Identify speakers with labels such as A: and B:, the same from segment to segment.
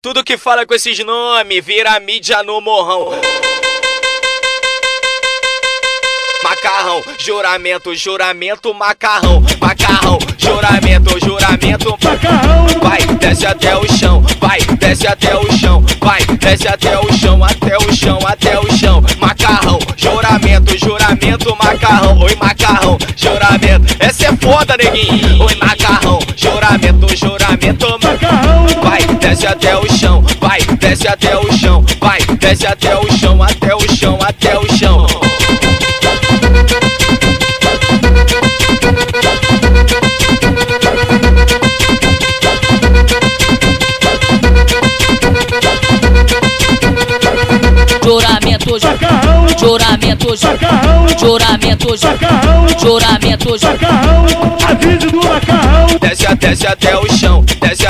A: Tudo que fala com esses nomes vira mídia no morrão. Macarrão, juramento, juramento, macarrão, macarrão, juramento, juramento,
B: macarrão.
A: Vai, desce até o chão, vai, desce até o chão, vai, desce até o chão, até o chão, até o chão. Macarrão, juramento, juramento, macarrão, oi macarrão, juramento. Essa é foda, neguinho. Oi macarrão, juramento, juramento, desce até o chão, vai, desce até o chão, vai, desce até o chão, até o chão, até o chão.
C: Juramento,
B: Macarrão.
C: juramento,
B: Macarrão.
C: juramento,
B: Macarrão.
C: juramento,
B: Macarrão. Avise do macarrão.
A: Desce, desce até o chão,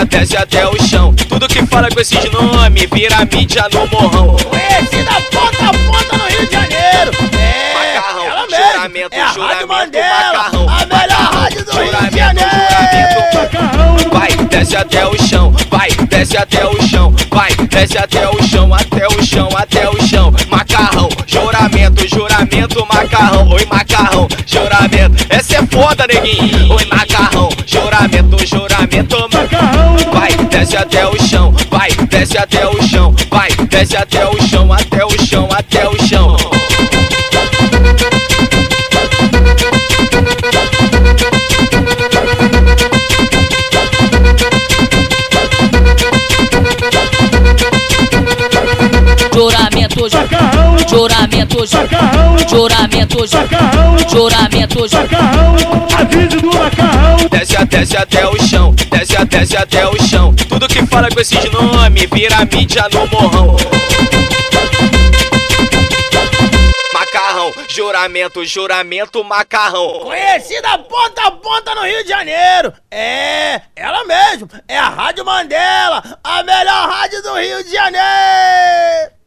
A: desce, desce até o chão. Tudo que fala com esses nomes vira mídia no morrão.
D: Conhecida ponta a ponta no Rio de Janeiro. É,
A: Macarrão,
D: ela mesmo.
A: juramento,
D: é a
A: juramento,
D: Mandela,
A: macarrão.
D: a melhor rádio do Rio de
A: Juramento,
D: Janeiro.
A: juramento.
B: Macarrão.
A: Vai, desce até o chão, vai, desce até o chão, vai, desce até o chão, até o chão, até o chão. Macarrão, juramento, juramento, macarrão, oi macarrão, juramento. Essa é foda, neguinho. Oi macarrão, juramento, juramento,
B: Macarrão.
A: Desce até o chão, vai, desce até o chão, vai, desce até o chão, até o chão, até o chão.
C: juramento,
B: Macarrão.
C: juramento,
B: Macarrão.
C: juramento,
B: Macarrão.
C: juramento,
B: Macarrão. Avise do macarrão.
A: Desce, desce até o chão, desce, até o chão. Tudo que fala com esses nomes vira mídia no morrão. Macarrão, juramento, juramento, macarrão.
D: Conhecida ponta a ponta no Rio de Janeiro. É, ela mesmo. É a Rádio Mandela, a melhor rádio do Rio de Janeiro.